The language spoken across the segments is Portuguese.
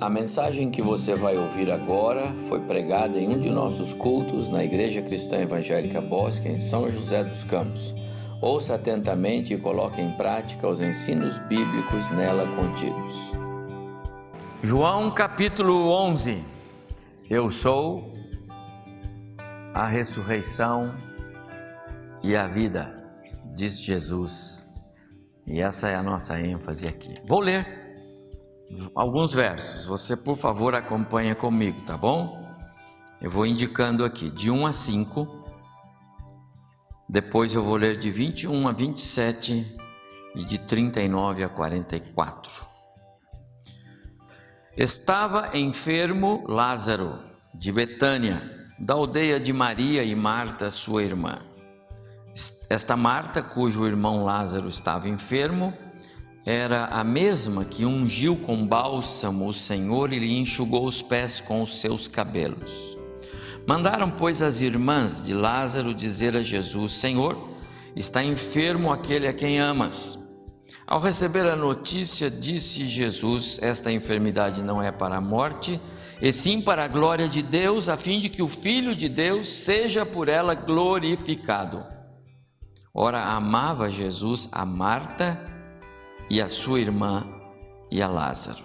A mensagem que você vai ouvir agora foi pregada em um de nossos cultos na Igreja Cristã Evangélica Bosque, em São José dos Campos. Ouça atentamente e coloque em prática os ensinos bíblicos nela contidos. João capítulo 11. Eu sou a ressurreição e a vida, diz Jesus. E essa é a nossa ênfase aqui. Vou ler alguns versos. Você, por favor, acompanha comigo, tá bom? Eu vou indicando aqui, de 1 a 5. Depois eu vou ler de 21 a 27 e de 39 a 44. Estava enfermo Lázaro, de Betânia, da aldeia de Maria e Marta, sua irmã. Esta Marta, cujo irmão Lázaro estava enfermo, era a mesma que ungiu com bálsamo o Senhor e lhe enxugou os pés com os seus cabelos. Mandaram, pois, as irmãs de Lázaro dizer a Jesus: Senhor, está enfermo aquele a quem amas. Ao receber a notícia, disse Jesus: Esta enfermidade não é para a morte, e sim para a glória de Deus, a fim de que o Filho de Deus seja por ela glorificado. Ora, amava Jesus a Marta e a sua irmã e a Lázaro.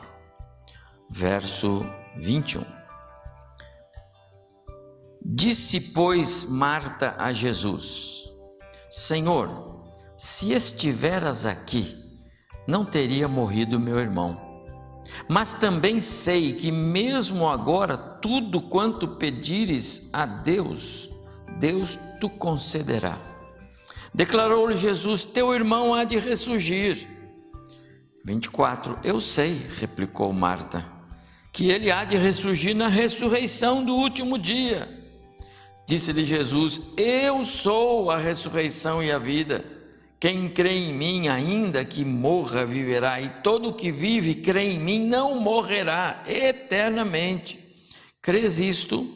Verso 21. Disse, pois, Marta a Jesus: Senhor, se estiveras aqui, não teria morrido meu irmão. Mas também sei que, mesmo agora, tudo quanto pedires a Deus, Deus tu concederá. Declarou-lhe Jesus: Teu irmão há de ressurgir. 24. Eu sei, replicou Marta, que ele há de ressurgir na ressurreição do último dia. Disse-lhe Jesus: Eu sou a ressurreição e a vida. Quem crê em mim, ainda que morra, viverá, e todo que vive e crê em mim não morrerá eternamente. Crês isto?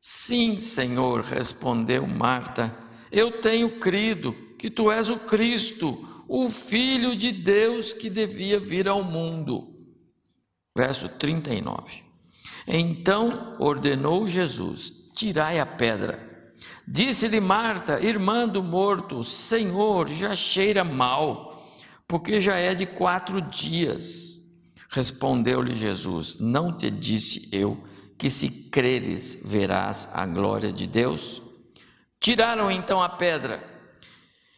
Sim, Senhor, respondeu Marta. Eu tenho crido que tu és o Cristo o Filho de Deus que devia vir ao mundo. Verso 39. Então ordenou Jesus: Tirai a pedra. Disse-lhe Marta, irmã do morto: Senhor, já cheira mal, porque já é de quatro dias. Respondeu-lhe Jesus: Não te disse eu que se creres verás a glória de Deus? Tiraram então a pedra.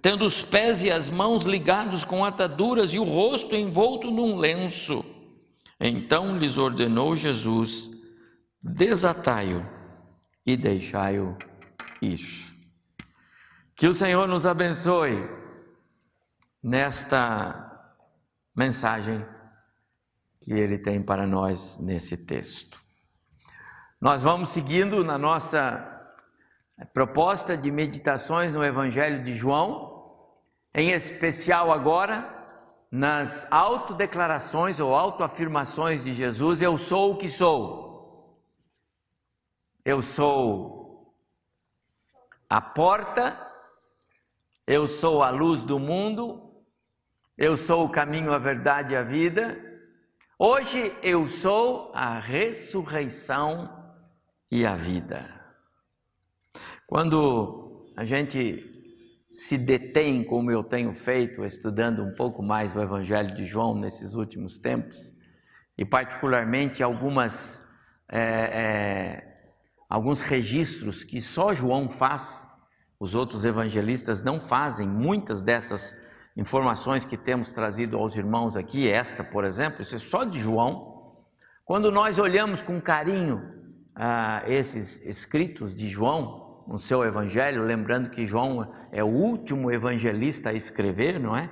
tendo os pés e as mãos ligados com ataduras e o rosto envolto num lenço. Então lhes ordenou Jesus: desatai-o e deixai-o ir. Que o Senhor nos abençoe nesta mensagem que Ele tem para nós nesse texto. Nós vamos seguindo na nossa proposta de meditações no Evangelho de João, em especial agora nas autodeclarações ou autoafirmações de Jesus: Eu sou o que sou. Eu sou a porta, eu sou a luz do mundo, eu sou o caminho, a verdade e a vida. Hoje eu sou a ressurreição e a vida. Quando a gente se detém, como eu tenho feito, estudando um pouco mais o Evangelho de João nesses últimos tempos, e particularmente algumas, é, é, alguns registros que só João faz, os outros evangelistas não fazem, muitas dessas informações que temos trazido aos irmãos aqui, esta, por exemplo, isso é só de João. Quando nós olhamos com carinho ah, esses escritos de João, no seu evangelho, lembrando que João é o último evangelista a escrever, não é?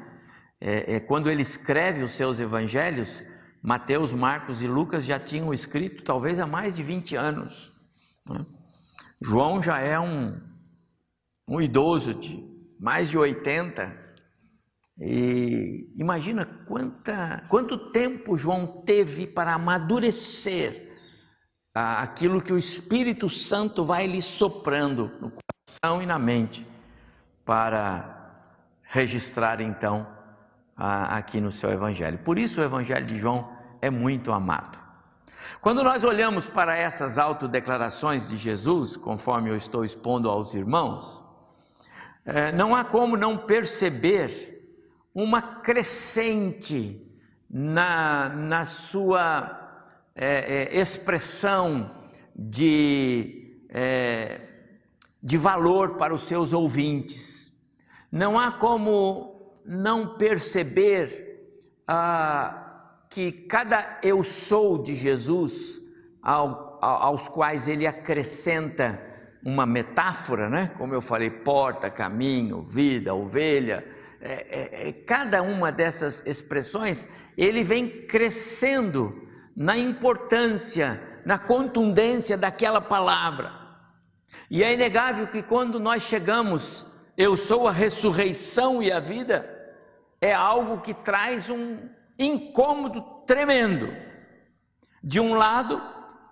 é? É, quando ele escreve os seus evangelhos, Mateus, Marcos e Lucas já tinham escrito talvez há mais de 20 anos. Né? João já é um, um idoso de mais de 80. E imagina quanta, quanto tempo João teve para amadurecer aquilo que o Espírito Santo vai lhe soprando no coração e na mente para registrar então aqui no seu Evangelho. Por isso o Evangelho de João é muito amado. Quando nós olhamos para essas autodeclarações de Jesus, conforme eu estou expondo aos irmãos, é, não há como não perceber uma crescente na, na sua é, é, expressão de, é, de valor para os seus ouvintes. Não há como não perceber ah, que cada eu sou de Jesus, ao, aos quais ele acrescenta uma metáfora, né? como eu falei, porta, caminho, vida, ovelha, é, é, é, cada uma dessas expressões, ele vem crescendo na importância, na contundência daquela palavra. E é inegável que quando nós chegamos, eu sou a ressurreição e a vida, é algo que traz um, incômodo tremendo. De um lado,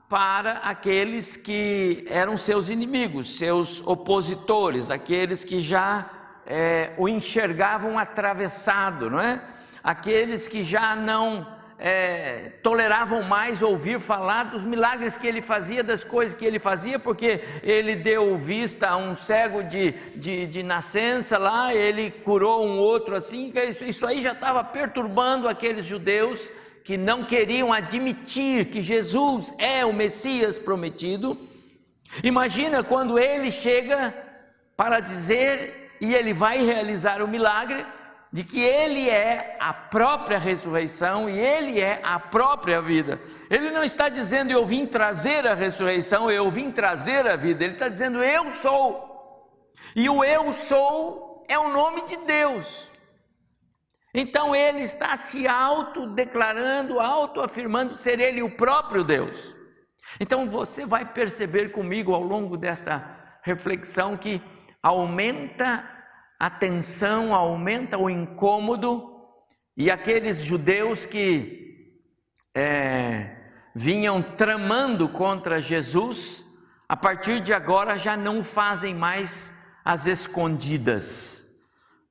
para aqueles que eram seus inimigos, seus opositores, aqueles que já é, o enxergavam atravessado, não é? Aqueles que já não é, toleravam mais ouvir falar dos milagres que ele fazia, das coisas que ele fazia, porque ele deu vista a um cego de, de, de nascença lá, ele curou um outro assim, isso, isso aí já estava perturbando aqueles judeus que não queriam admitir que Jesus é o Messias prometido. Imagina quando ele chega para dizer e ele vai realizar o milagre de que Ele é a própria ressurreição e Ele é a própria vida. Ele não está dizendo eu vim trazer a ressurreição, eu vim trazer a vida. Ele está dizendo eu sou. E o eu sou é o nome de Deus. Então ele está se autodeclarando, autoafirmando ser ele o próprio Deus. Então você vai perceber comigo ao longo desta reflexão que aumenta a tensão, aumenta o incômodo, e aqueles judeus que é, vinham tramando contra Jesus, a partir de agora já não fazem mais as escondidas.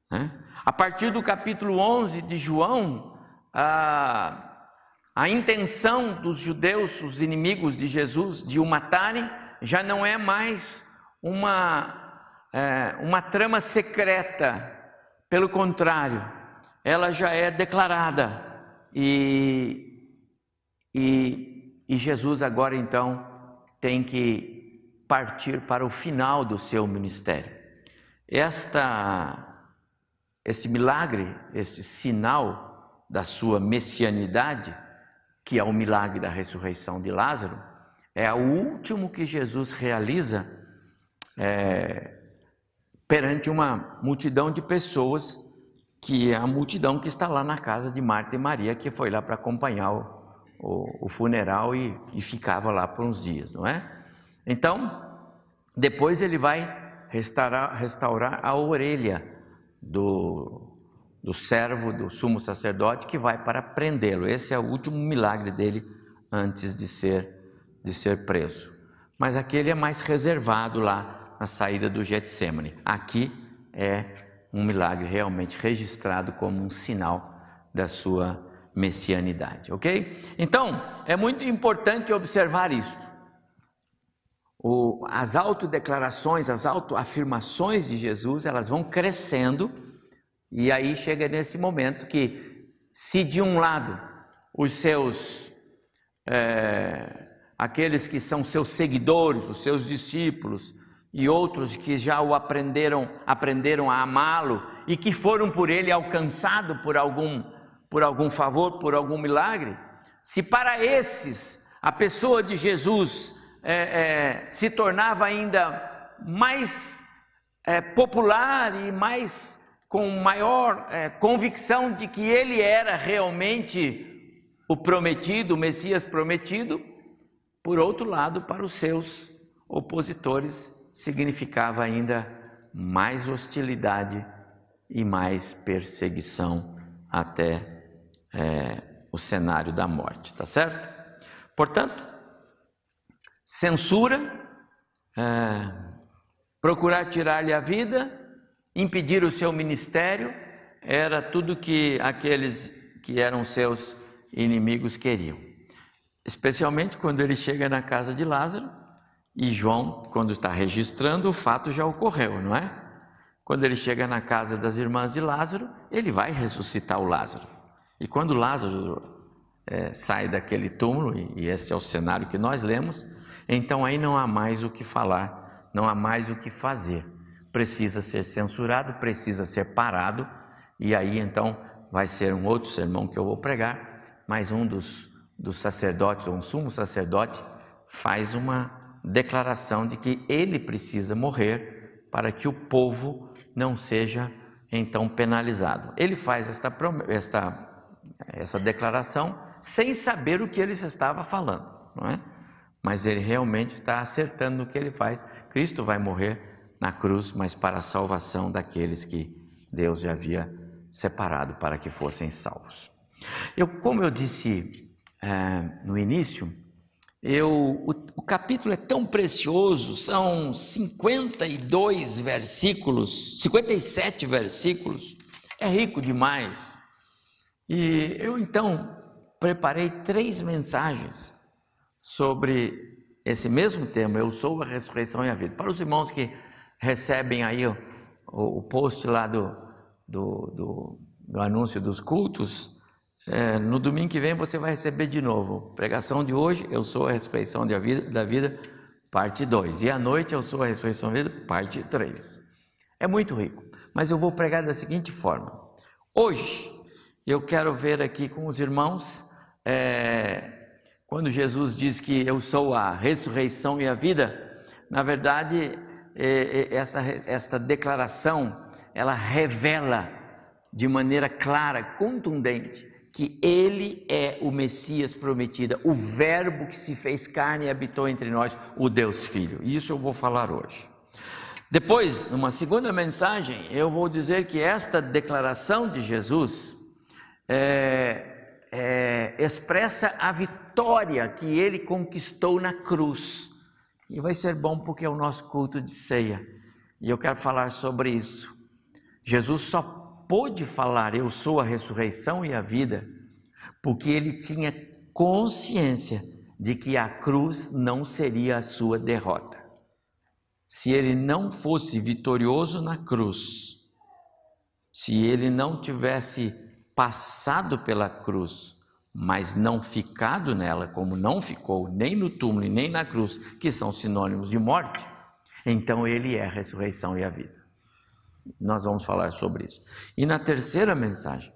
Né? A partir do capítulo 11 de João, a, a intenção dos judeus, os inimigos de Jesus, de o matarem, já não é mais uma é, uma trama secreta, pelo contrário, ela já é declarada e, e, e Jesus agora então tem que partir para o final do seu ministério. Esta, esse milagre, este sinal da sua messianidade, que é o milagre da ressurreição de Lázaro, é o último que Jesus realiza é, perante uma multidão de pessoas, que é a multidão que está lá na casa de Marta e Maria, que foi lá para acompanhar o, o, o funeral e, e, ficava lá por uns dias, não é? Então, depois ele vai restaurar, restaurar a orelha do, do servo do sumo sacerdote que vai para prendê-lo. Esse é o último milagre dele antes de ser, de ser preso. Mas aquele é mais reservado lá na saída do Getsemane. Aqui é um milagre realmente registrado como um sinal da sua messianidade, ok? Então, é muito importante observar isto. O, as autodeclarações, as autoafirmações de Jesus, elas vão crescendo, e aí chega nesse momento que, se de um lado os seus, é, aqueles que são seus seguidores, os seus discípulos, e outros que já o aprenderam, aprenderam a amá-lo e que foram por ele alcançados por algum, por algum favor, por algum milagre, se para esses a pessoa de Jesus é, é, se tornava ainda mais é, popular e mais com maior é, convicção de que ele era realmente o prometido, o Messias prometido, por outro lado, para os seus opositores significava ainda mais hostilidade e mais perseguição até é, o cenário da morte, tá certo? Portanto, censura, é, procurar tirar-lhe a vida, impedir o seu ministério, era tudo que aqueles que eram seus inimigos queriam. Especialmente quando ele chega na casa de Lázaro e João, quando está registrando, o fato já ocorreu, não é? Quando ele chega na casa das irmãs de Lázaro, ele vai ressuscitar o Lázaro. E quando Lázaro é, sai daquele túmulo, e esse é o cenário que nós lemos, então aí não há mais o que falar, não há mais o que fazer. Precisa ser censurado, precisa ser parado, e aí então vai ser um outro sermão que eu vou pregar, mas um dos, dos sacerdotes, ou um sumo sacerdote, faz uma declaração de que ele precisa morrer para que o povo não seja então penalizado. Ele faz esta, esta, essa declaração sem saber o que ele estava falando, não é? Mas ele realmente está acertando no que ele faz. Cristo vai morrer na cruz, mas para a salvação daqueles que Deus já havia separado para que fossem salvos. Eu, como eu disse é, no início, eu, o, o, capítulo é tão precioso, são 52 versículos, 57 versículos, é rico demais. E eu então preparei três mensagens sobre esse mesmo tema, eu sou a ressurreição e a vida. Para os irmãos que recebem aí o, o post lá do, do, do, do anúncio dos cultos, é, no domingo que vem você vai receber de novo. Pregação de hoje, eu sou a ressurreição da vida, da vida parte 2. E à noite eu sou a ressurreição da vida, parte 3. É muito rico. Mas eu vou pregar da seguinte forma. Hoje, eu quero ver aqui com os irmãos, é, quando Jesus diz que eu sou a ressurreição e a vida, na verdade, é, é esta, esta declaração, ela revela de maneira clara, contundente, que ele é o Messias prometido, o Verbo que se fez carne e habitou entre nós, o Deus Filho. Isso eu vou falar hoje. Depois, numa segunda mensagem, eu vou dizer que esta declaração de Jesus é, é, expressa a vitória que ele conquistou na cruz. E vai ser bom porque é o nosso culto de ceia. E eu quero falar sobre isso. Jesus só pôde falar: Eu sou a ressurreição e a vida, porque ele tinha consciência de que a cruz não seria a sua derrota. Se ele não fosse vitorioso na cruz, se ele não tivesse passado pela cruz, mas não ficado nela, como não ficou nem no túmulo nem na cruz, que são sinônimos de morte, então ele é a ressurreição e a vida. Nós vamos falar sobre isso. E na terceira mensagem,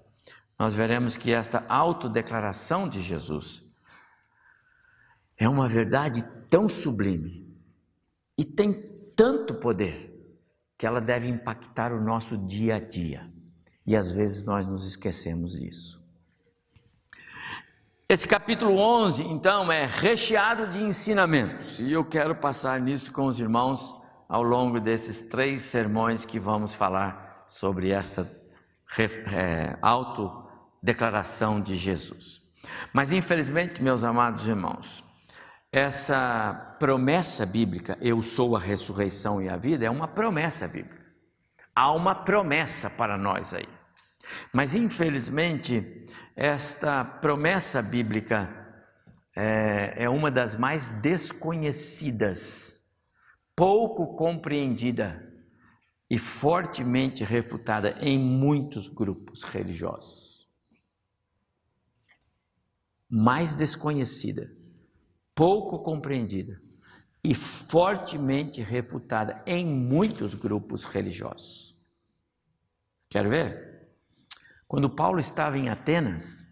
nós veremos que esta autodeclaração de Jesus é uma verdade tão sublime e tem tanto poder que ela deve impactar o nosso dia a dia. E às vezes nós nos esquecemos disso. Esse capítulo 11, então, é recheado de ensinamentos, e eu quero passar nisso com os irmãos ao longo desses três sermões que vamos falar sobre esta é, autodeclaração de Jesus. Mas infelizmente, meus amados irmãos, essa promessa bíblica, eu sou a ressurreição e a vida, é uma promessa bíblica. Há uma promessa para nós aí. Mas infelizmente, esta promessa bíblica é, é uma das mais desconhecidas pouco compreendida e fortemente refutada em muitos grupos religiosos. Mais desconhecida, pouco compreendida e fortemente refutada em muitos grupos religiosos. Quer ver? Quando Paulo estava em Atenas,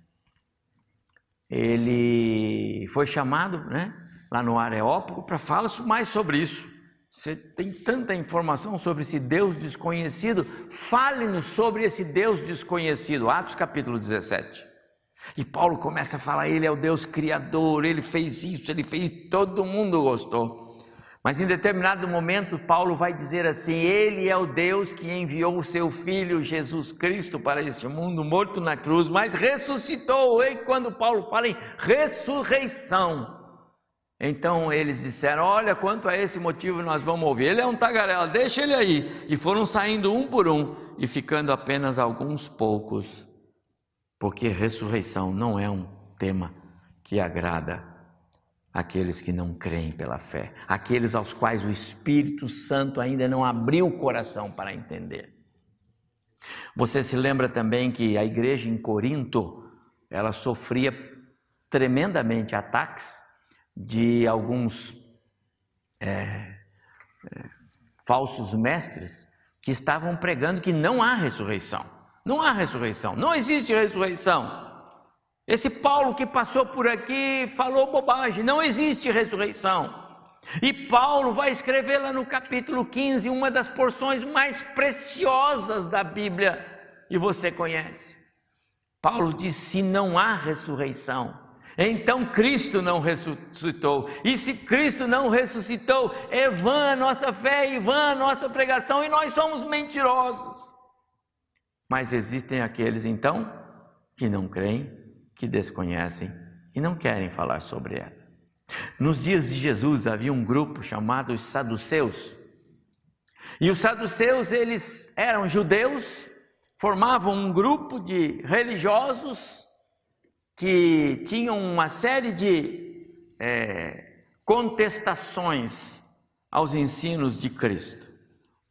ele foi chamado, né, lá no Areópago para falar mais sobre isso. Você tem tanta informação sobre esse Deus desconhecido, fale-nos sobre esse Deus desconhecido. Atos capítulo 17. E Paulo começa a falar: Ele é o Deus criador, ele fez isso, ele fez, todo mundo gostou. Mas em determinado momento, Paulo vai dizer assim: Ele é o Deus que enviou o seu Filho Jesus Cristo para este mundo, morto na cruz, mas ressuscitou. E quando Paulo fala em ressurreição, então eles disseram: Olha, quanto a esse motivo nós vamos ouvir. Ele é um tagarela, deixa ele aí. E foram saindo um por um e ficando apenas alguns poucos, porque ressurreição não é um tema que agrada aqueles que não creem pela fé, aqueles aos quais o Espírito Santo ainda não abriu o coração para entender. Você se lembra também que a igreja em Corinto, ela sofria tremendamente ataques de alguns é, é, falsos mestres que estavam pregando que não há ressurreição. Não há ressurreição, não existe ressurreição. Esse Paulo que passou por aqui falou bobagem, não existe ressurreição. E Paulo vai escrever lá no capítulo 15 uma das porções mais preciosas da Bíblia, e você conhece. Paulo diz: se não há ressurreição, então Cristo não ressuscitou. E se Cristo não ressuscitou, é vã a nossa fé e vã a nossa pregação, e nós somos mentirosos. Mas existem aqueles então que não creem que desconhecem e não querem falar sobre ela. Nos dias de Jesus havia um grupo chamado os saduceus. E os saduceus, eles eram judeus, formavam um grupo de religiosos que tinham uma série de é, contestações aos ensinos de Cristo.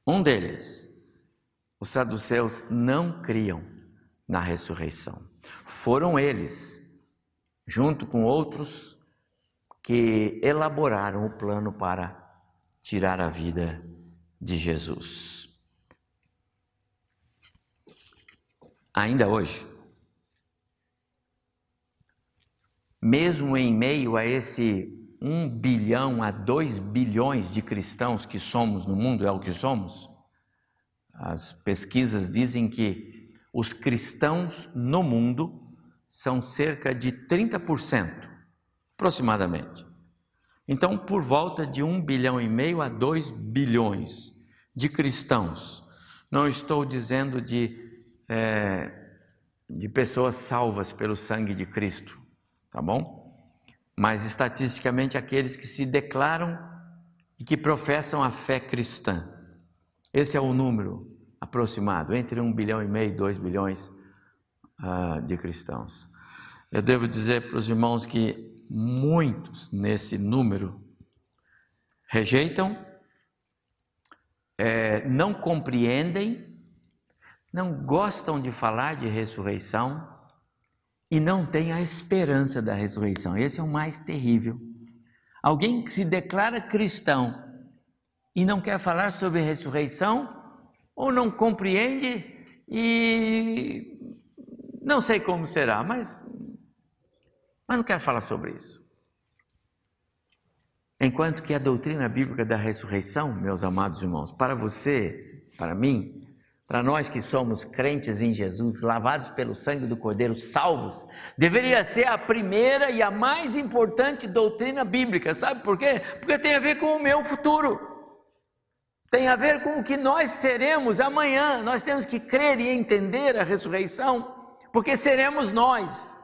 Um deles, os saduceus não criam na ressurreição. Foram eles, junto com outros, que elaboraram o plano para tirar a vida de Jesus. Ainda hoje, mesmo em meio a esse um bilhão a dois bilhões de cristãos que somos no mundo, é o que somos, as pesquisas dizem que os cristãos no mundo são cerca de 30%, aproximadamente. Então, por volta de um bilhão e meio a dois bilhões de cristãos. Não estou dizendo de, é, de pessoas salvas pelo sangue de Cristo, tá bom? Mas estatisticamente aqueles que se declaram e que professam a fé cristã. Esse é o número aproximado, entre um bilhão e meio e dois bilhões uh, de cristãos. Eu devo dizer para os irmãos que muitos nesse número rejeitam, é, não compreendem, não gostam de falar de ressurreição e não têm a esperança da ressurreição. Esse é o mais terrível. Alguém que se declara cristão e não quer falar sobre ressurreição, ou não compreende e não sei como será, mas, mas não quero falar sobre isso. Enquanto que a doutrina bíblica da ressurreição, meus amados irmãos, para você, para mim, para nós que somos crentes em Jesus, lavados pelo sangue do Cordeiro, salvos, deveria ser a primeira e a mais importante doutrina bíblica, sabe por quê? Porque tem a ver com o meu futuro tem a ver com o que nós seremos amanhã. Nós temos que crer e entender a ressurreição, porque seremos nós.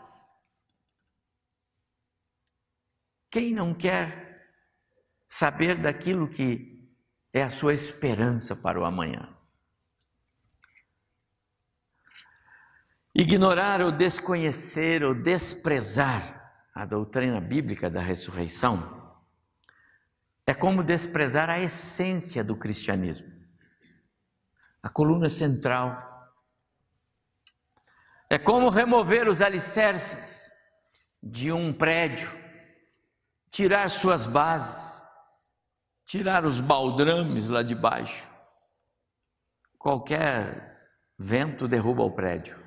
Quem não quer saber daquilo que é a sua esperança para o amanhã? Ignorar ou desconhecer ou desprezar a doutrina bíblica da ressurreição é como desprezar a essência do cristianismo, a coluna central. É como remover os alicerces de um prédio, tirar suas bases, tirar os baldrames lá de baixo. Qualquer vento derruba o prédio.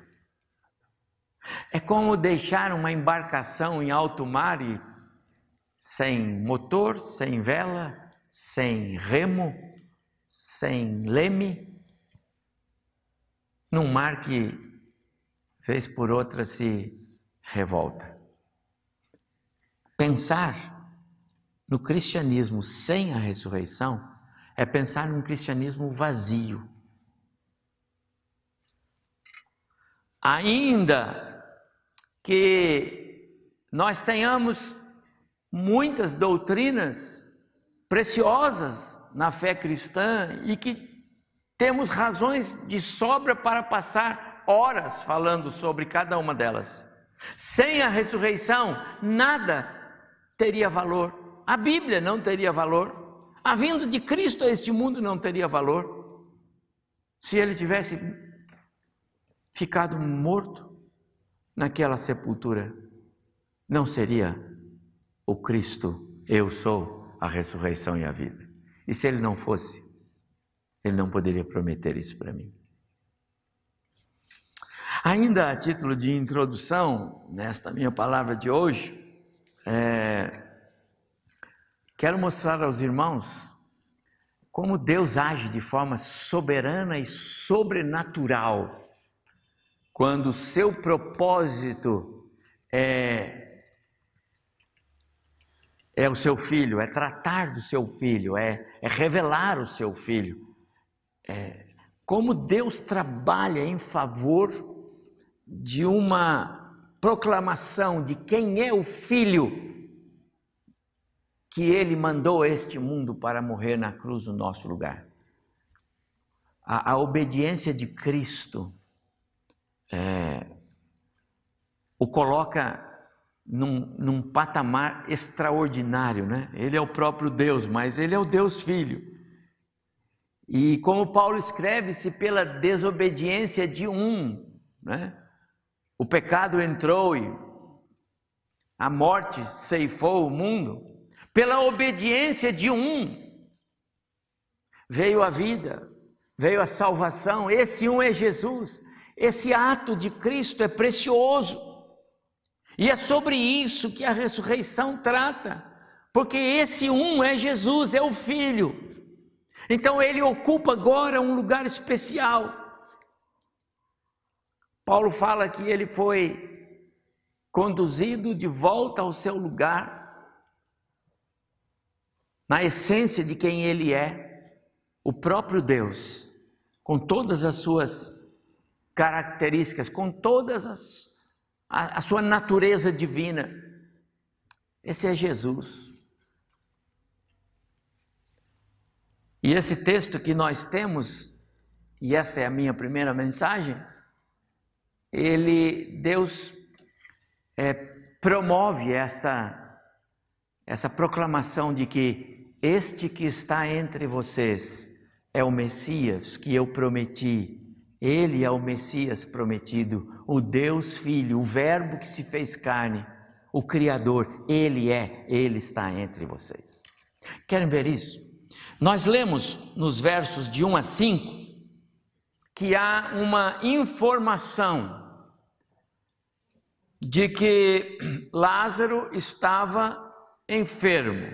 É como deixar uma embarcação em alto mar e sem motor, sem vela, sem remo, sem leme, num mar que, vez por outra, se revolta. Pensar no cristianismo sem a ressurreição é pensar num cristianismo vazio. Ainda que nós tenhamos muitas doutrinas preciosas na fé cristã e que temos razões de sobra para passar horas falando sobre cada uma delas. Sem a ressurreição, nada teria valor. A Bíblia não teria valor. A vinda de Cristo a este mundo não teria valor se ele tivesse ficado morto naquela sepultura. Não seria o Cristo, eu sou a ressurreição e a vida. E se ele não fosse, ele não poderia prometer isso para mim. Ainda a título de introdução, nesta minha palavra de hoje, é, Quero mostrar aos irmãos como Deus age de forma soberana e sobrenatural quando o seu propósito é, é o seu filho, é tratar do seu filho, é, é revelar o seu filho. É, como Deus trabalha em favor de uma proclamação de quem é o filho que ele mandou este mundo para morrer na cruz no nosso lugar. A, a obediência de Cristo é, o coloca num, num patamar extraordinário, né? Ele é o próprio Deus, mas ele é o Deus Filho. E como Paulo escreve, se pela desobediência de um, né? O pecado entrou e a morte ceifou o mundo. Pela obediência de um, veio a vida, veio a salvação. Esse um é Jesus. Esse ato de Cristo é precioso. E é sobre isso que a ressurreição trata. Porque esse um é Jesus, é o Filho. Então ele ocupa agora um lugar especial. Paulo fala que ele foi conduzido de volta ao seu lugar na essência de quem Ele é, o próprio Deus, com todas as suas características, com todas as a, a sua natureza divina. Esse é Jesus. E esse texto que nós temos, e essa é a minha primeira mensagem, ele, Deus é, promove essa, essa proclamação de que este que está entre vocês é o Messias que eu prometi. Ele é o Messias prometido, o Deus Filho, o Verbo que se fez carne, o Criador. Ele é, ele está entre vocês. Querem ver isso? Nós lemos nos versos de 1 a 5 que há uma informação de que Lázaro estava enfermo.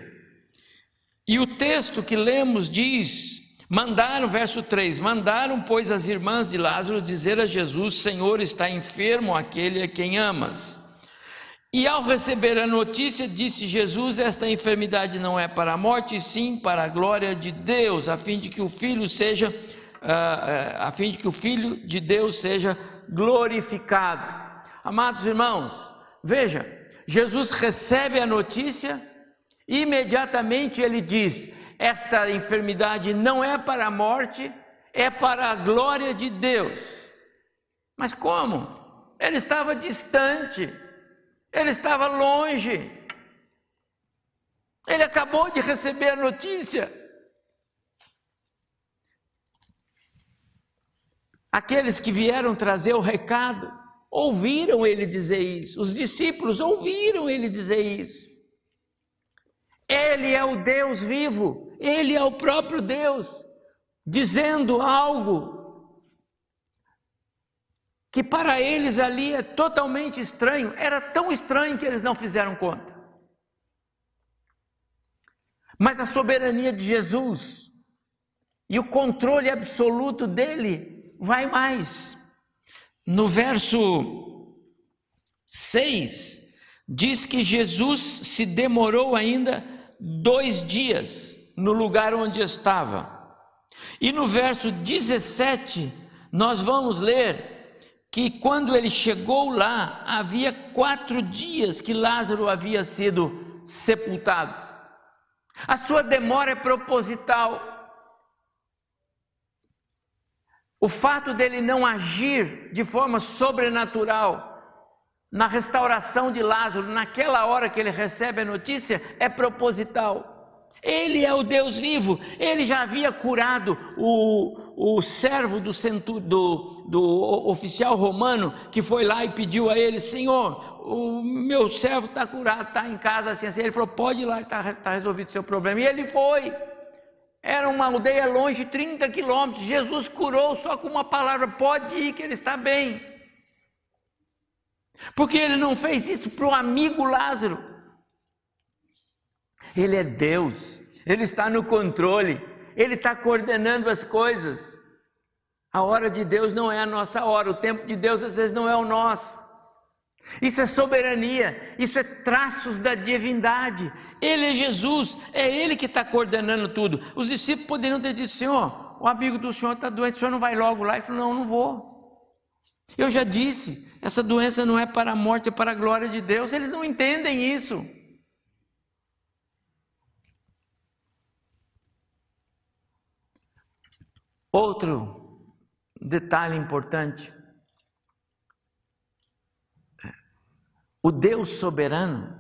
E o texto que lemos diz: mandaram, verso 3: mandaram, pois, as irmãs de Lázaro dizer a Jesus: Senhor, está enfermo aquele a quem amas. E ao receber a notícia, disse Jesus: Esta enfermidade não é para a morte, sim para a glória de Deus, a fim de que o filho seja, uh, a fim de que o filho de Deus seja glorificado. Amados irmãos, veja, Jesus recebe a notícia Imediatamente ele diz: Esta enfermidade não é para a morte, é para a glória de Deus. Mas como? Ele estava distante, ele estava longe. Ele acabou de receber a notícia. Aqueles que vieram trazer o recado ouviram ele dizer isso, os discípulos ouviram ele dizer isso. Ele é o Deus vivo, ele é o próprio Deus, dizendo algo que para eles ali é totalmente estranho, era tão estranho que eles não fizeram conta. Mas a soberania de Jesus e o controle absoluto dele vai mais. No verso 6, diz que Jesus se demorou ainda dois dias no lugar onde estava. E no verso 17, nós vamos ler que quando ele chegou lá, havia quatro dias que Lázaro havia sido sepultado. A sua demora é proposital. O fato dele não agir de forma sobrenatural na restauração de Lázaro, naquela hora que ele recebe a notícia, é proposital. Ele é o Deus vivo, ele já havia curado o, o servo do, centur, do, do oficial romano que foi lá e pediu a ele: Senhor, o meu servo está curado, está em casa assim, assim. Ele falou: Pode ir lá, está tá resolvido o seu problema. E ele foi. Era uma aldeia longe, 30 quilômetros. Jesus curou só com uma palavra: pode ir, que ele está bem. Porque ele não fez isso para o amigo Lázaro. Ele é Deus, ele está no controle, ele está coordenando as coisas. A hora de Deus não é a nossa hora, o tempo de Deus às vezes não é o nosso. Isso é soberania, isso é traços da divindade. Ele é Jesus, é Ele que está coordenando tudo. Os discípulos poderiam ter dito: Senhor, o amigo do Senhor está doente, o Senhor não vai logo lá? Ele falou: Não, não vou. Eu já disse, essa doença não é para a morte, é para a glória de Deus. Eles não entendem isso. Outro detalhe importante O Deus soberano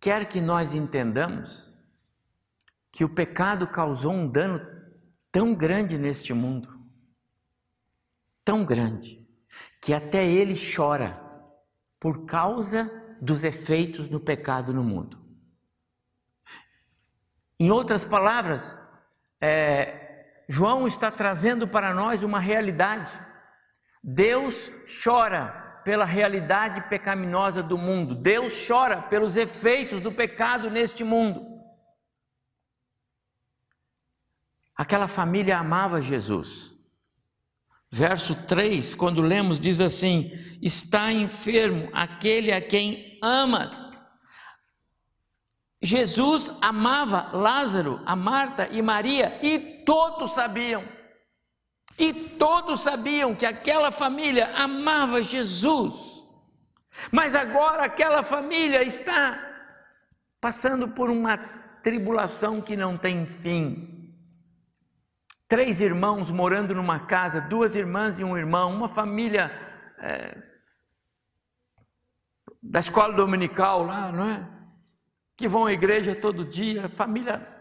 quer que nós entendamos que o pecado causou um dano tão grande neste mundo, tão grande, que até ele chora por causa dos efeitos do pecado no mundo. Em outras palavras, é, João está trazendo para nós uma realidade. Deus chora pela realidade pecaminosa do mundo. Deus chora pelos efeitos do pecado neste mundo. Aquela família amava Jesus. Verso 3, quando lemos, diz assim: Está enfermo aquele a quem amas. Jesus amava Lázaro, a Marta e Maria, e todos sabiam. E todos sabiam que aquela família amava Jesus. Mas agora aquela família está passando por uma tribulação que não tem fim. Três irmãos morando numa casa, duas irmãs e um irmão, uma família é, da escola dominical lá, não é? Que vão à igreja todo dia, família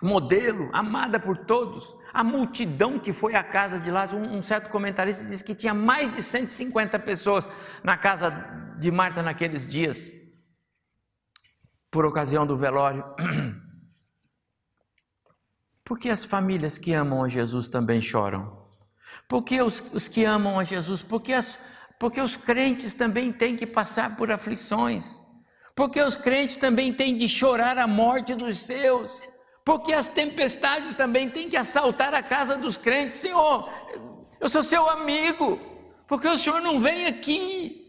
modelo, amada por todos, a multidão que foi à casa de Lázaro, um, certo comentarista diz que tinha mais de 150 pessoas na casa de Marta naqueles dias, por ocasião do velório. Por que as famílias que amam a Jesus também choram? Por que os, os que amam a Jesus? Porque, as, porque os crentes também têm que passar por aflições. Porque os crentes também têm de chorar a morte dos seus porque as tempestades também têm que assaltar a casa dos crentes. Senhor, eu sou seu amigo, porque o Senhor não vem aqui.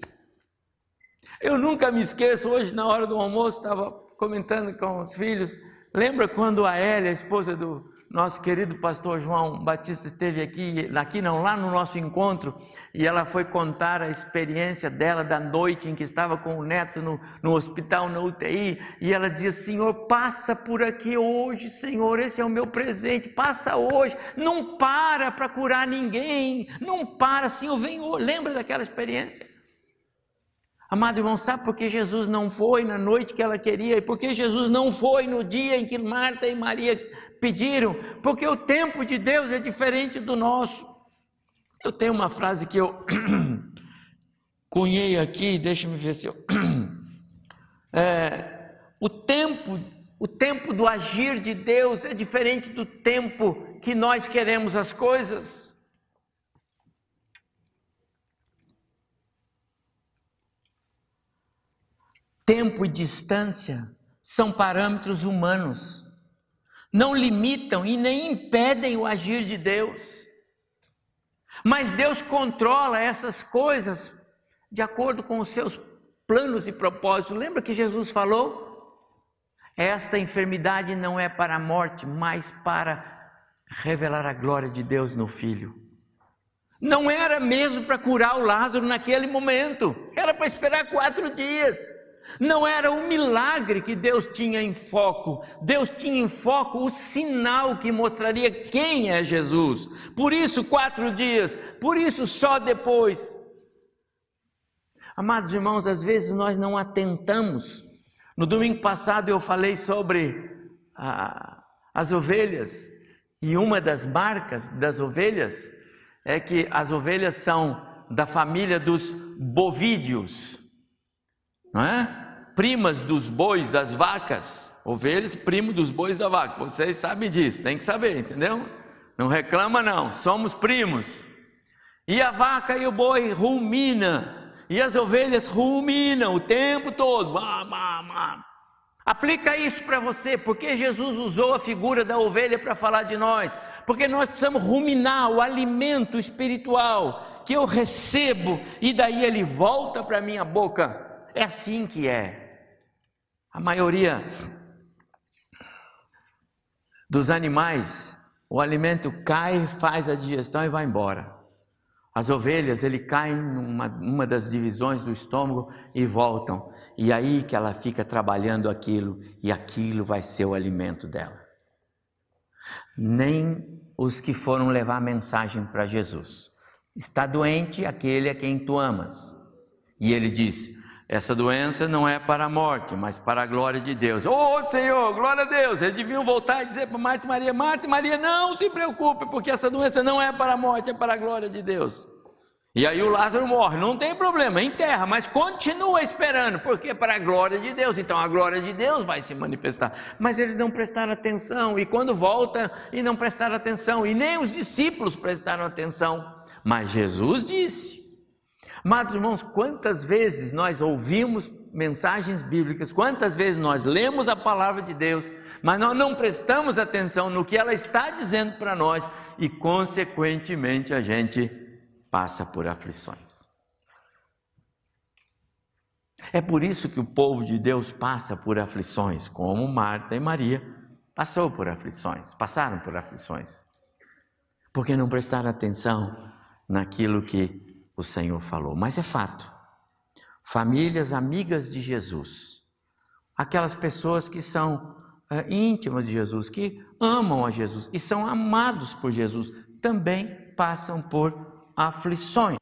Eu nunca me esqueço, hoje na hora do almoço, estava comentando com os filhos. Lembra quando a Hélia, a esposa do, nosso querido pastor João Batista esteve aqui, aqui não, lá no nosso encontro, e ela foi contar a experiência dela da noite em que estava com o neto no, no hospital, na UTI, e ela dizia: Senhor, passa por aqui hoje, Senhor, esse é o meu presente, passa hoje, não para para curar ninguém, não para, Senhor, vem. Lembra daquela experiência? Amado irmão, sabe por que Jesus não foi na noite que ela queria e por que Jesus não foi no dia em que Marta e Maria pediram? Porque o tempo de Deus é diferente do nosso. Eu tenho uma frase que eu cunhei aqui, deixa-me ver se eu. É, o tempo, o tempo do agir de Deus é diferente do tempo que nós queremos as coisas. Tempo e distância são parâmetros humanos, não limitam e nem impedem o agir de Deus. Mas Deus controla essas coisas de acordo com os seus planos e propósitos. Lembra que Jesus falou? Esta enfermidade não é para a morte, mas para revelar a glória de Deus no filho. Não era mesmo para curar o Lázaro naquele momento, era para esperar quatro dias. Não era o milagre que Deus tinha em foco, Deus tinha em foco o sinal que mostraria quem é Jesus. Por isso, quatro dias, por isso, só depois. Amados irmãos, às vezes nós não atentamos. No domingo passado eu falei sobre ah, as ovelhas, e uma das marcas das ovelhas é que as ovelhas são da família dos bovídeos não é? Primas dos bois, das vacas, ovelhas, primo dos bois da vaca. Vocês sabem disso, tem que saber, entendeu? Não reclama não, somos primos. E a vaca e o boi rumina, e as ovelhas ruminam o tempo todo. Bah, bah, bah. Aplica isso para você, porque Jesus usou a figura da ovelha para falar de nós, porque nós precisamos ruminar o alimento espiritual que eu recebo e daí ele volta para minha boca. É assim que é. A maioria dos animais, o alimento cai, faz a digestão e vai embora. As ovelhas, ele cai numa uma das divisões do estômago e voltam. E aí que ela fica trabalhando aquilo, e aquilo vai ser o alimento dela. Nem os que foram levar a mensagem para Jesus. Está doente aquele a quem tu amas. E ele diz: essa doença não é para a morte, mas para a glória de Deus. Oh Senhor, glória a Deus. Eles deviam voltar e dizer para Marta e Maria: Marta e Maria, não se preocupe, porque essa doença não é para a morte, é para a glória de Deus. E aí o Lázaro morre, não tem problema, enterra, mas continua esperando, porque é para a glória de Deus. Então a glória de Deus vai se manifestar. Mas eles não prestaram atenção, e quando volta e não prestaram atenção, e nem os discípulos prestaram atenção. Mas Jesus disse: Amados irmãos, quantas vezes nós ouvimos mensagens bíblicas, quantas vezes nós lemos a palavra de Deus, mas nós não prestamos atenção no que ela está dizendo para nós e, consequentemente, a gente passa por aflições. É por isso que o povo de Deus passa por aflições, como Marta e Maria passou por aflições, passaram por aflições, porque não prestaram atenção naquilo que o Senhor falou, mas é fato. Famílias amigas de Jesus, aquelas pessoas que são é, íntimas de Jesus, que amam a Jesus e são amados por Jesus, também passam por aflições.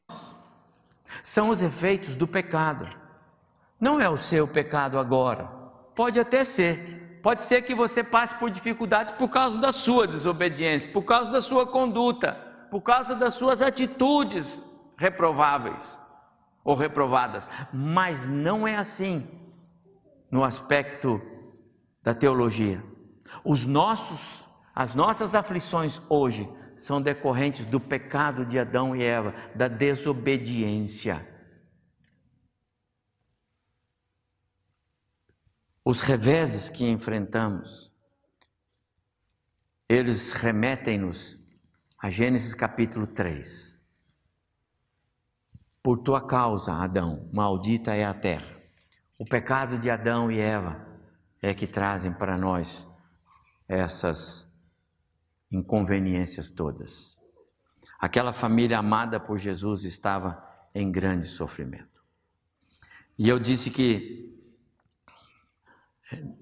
São os efeitos do pecado. Não é o seu pecado agora, pode até ser. Pode ser que você passe por dificuldades por causa da sua desobediência, por causa da sua conduta, por causa das suas atitudes reprováveis ou reprovadas, mas não é assim no aspecto da teologia. Os nossos as nossas aflições hoje são decorrentes do pecado de Adão e Eva, da desobediência. Os reveses que enfrentamos, eles remetem-nos a Gênesis capítulo 3. Por tua causa, Adão, maldita é a terra. O pecado de Adão e Eva é que trazem para nós essas inconveniências todas. Aquela família amada por Jesus estava em grande sofrimento. E eu disse que,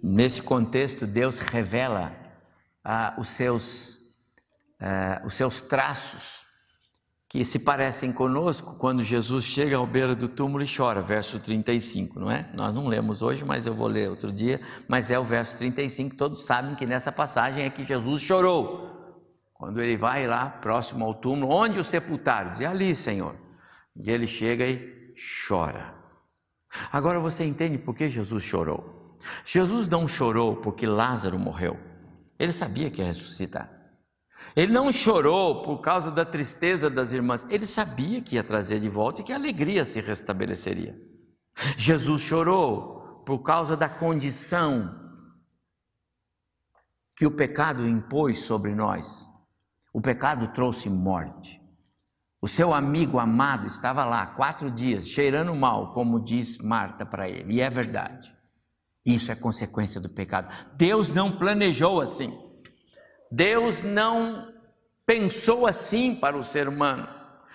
nesse contexto, Deus revela ah, os, seus, ah, os seus traços que se parecem conosco quando Jesus chega ao beira do túmulo e chora, verso 35, não é? Nós não lemos hoje, mas eu vou ler outro dia, mas é o verso 35, todos sabem que nessa passagem é que Jesus chorou. Quando ele vai lá, próximo ao túmulo, onde o sepultaram? Diz, ali, Senhor. E ele chega e chora. Agora você entende por que Jesus chorou? Jesus não chorou porque Lázaro morreu. Ele sabia que ia ressuscitar. Ele não chorou por causa da tristeza das irmãs, ele sabia que ia trazer de volta e que a alegria se restabeleceria. Jesus chorou por causa da condição que o pecado impôs sobre nós. O pecado trouxe morte. O seu amigo amado estava lá quatro dias, cheirando mal, como diz Marta para ele, e é verdade. Isso é consequência do pecado. Deus não planejou assim. Deus não pensou assim para o ser humano.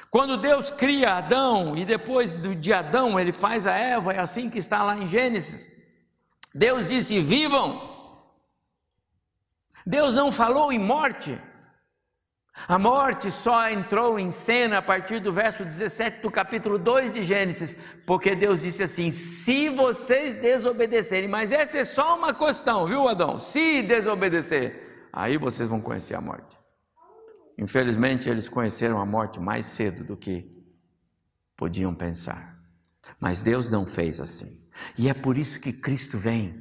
Quando Deus cria Adão e depois de Adão ele faz a Eva, é assim que está lá em Gênesis. Deus disse: vivam. Deus não falou em morte. A morte só entrou em cena a partir do verso 17 do capítulo 2 de Gênesis, porque Deus disse assim: se vocês desobedecerem, mas essa é só uma questão, viu, Adão? Se desobedecer, aí vocês vão conhecer a morte. Infelizmente, eles conheceram a morte mais cedo do que podiam pensar. Mas Deus não fez assim. E é por isso que Cristo vem.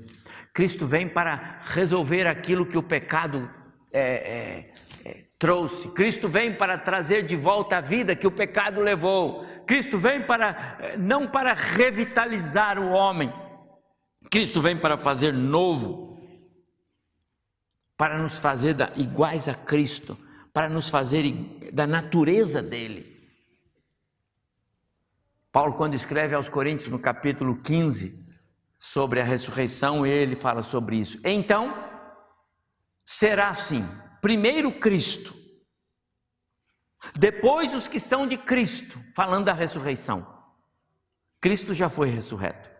Cristo vem para resolver aquilo que o pecado é, é, é, trouxe. Cristo vem para trazer de volta a vida que o pecado levou. Cristo vem para é, não para revitalizar o homem. Cristo vem para fazer novo, para nos fazer da, iguais a Cristo para nos fazer da natureza dele. Paulo, quando escreve aos Coríntios, no capítulo 15, sobre a ressurreição, ele fala sobre isso. Então, será assim: primeiro Cristo, depois os que são de Cristo, falando da ressurreição. Cristo já foi ressurreto,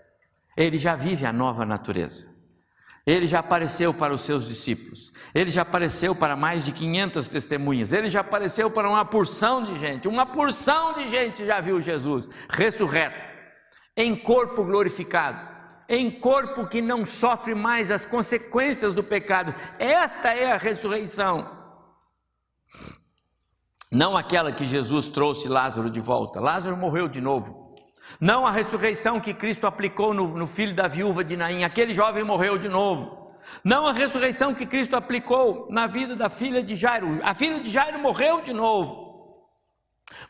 ele já vive a nova natureza. Ele já apareceu para os seus discípulos, ele já apareceu para mais de 500 testemunhas, ele já apareceu para uma porção de gente, uma porção de gente já viu Jesus ressurreto, em corpo glorificado, em corpo que não sofre mais as consequências do pecado. Esta é a ressurreição. Não aquela que Jesus trouxe Lázaro de volta. Lázaro morreu de novo. Não a ressurreição que Cristo aplicou no, no filho da viúva de Naim, aquele jovem morreu de novo. Não a ressurreição que Cristo aplicou na vida da filha de Jairo, a filha de Jairo morreu de novo.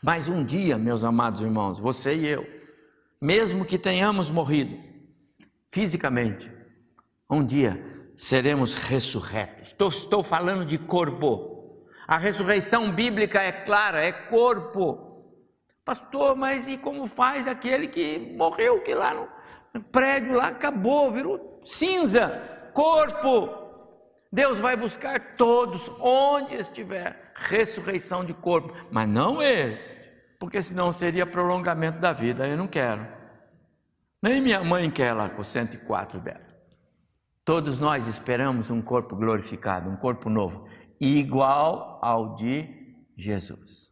Mas um dia, meus amados irmãos, você e eu, mesmo que tenhamos morrido fisicamente, um dia seremos ressurretos. Estou, estou falando de corpo. A ressurreição bíblica é clara, é corpo. Pastor, mas e como faz aquele que morreu, que lá no prédio lá acabou, virou cinza, corpo? Deus vai buscar todos, onde estiver, ressurreição de corpo, mas não este, porque senão seria prolongamento da vida, eu não quero. Nem minha mãe quer lá com 104 dela. Todos nós esperamos um corpo glorificado, um corpo novo, igual ao de Jesus.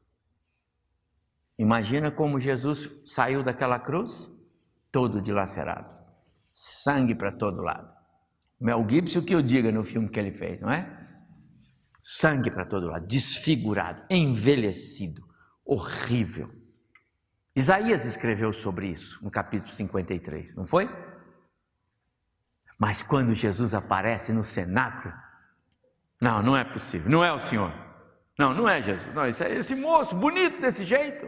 Imagina como Jesus saiu daquela cruz todo dilacerado, sangue para todo lado. Mel Gibson que eu diga no filme que ele fez, não é? Sangue para todo lado, desfigurado, envelhecido, horrível. Isaías escreveu sobre isso no capítulo 53, não foi? Mas quando Jesus aparece no cenáculo, não, não é possível, não é o Senhor. Não, não é Jesus, não, esse, esse moço bonito desse jeito.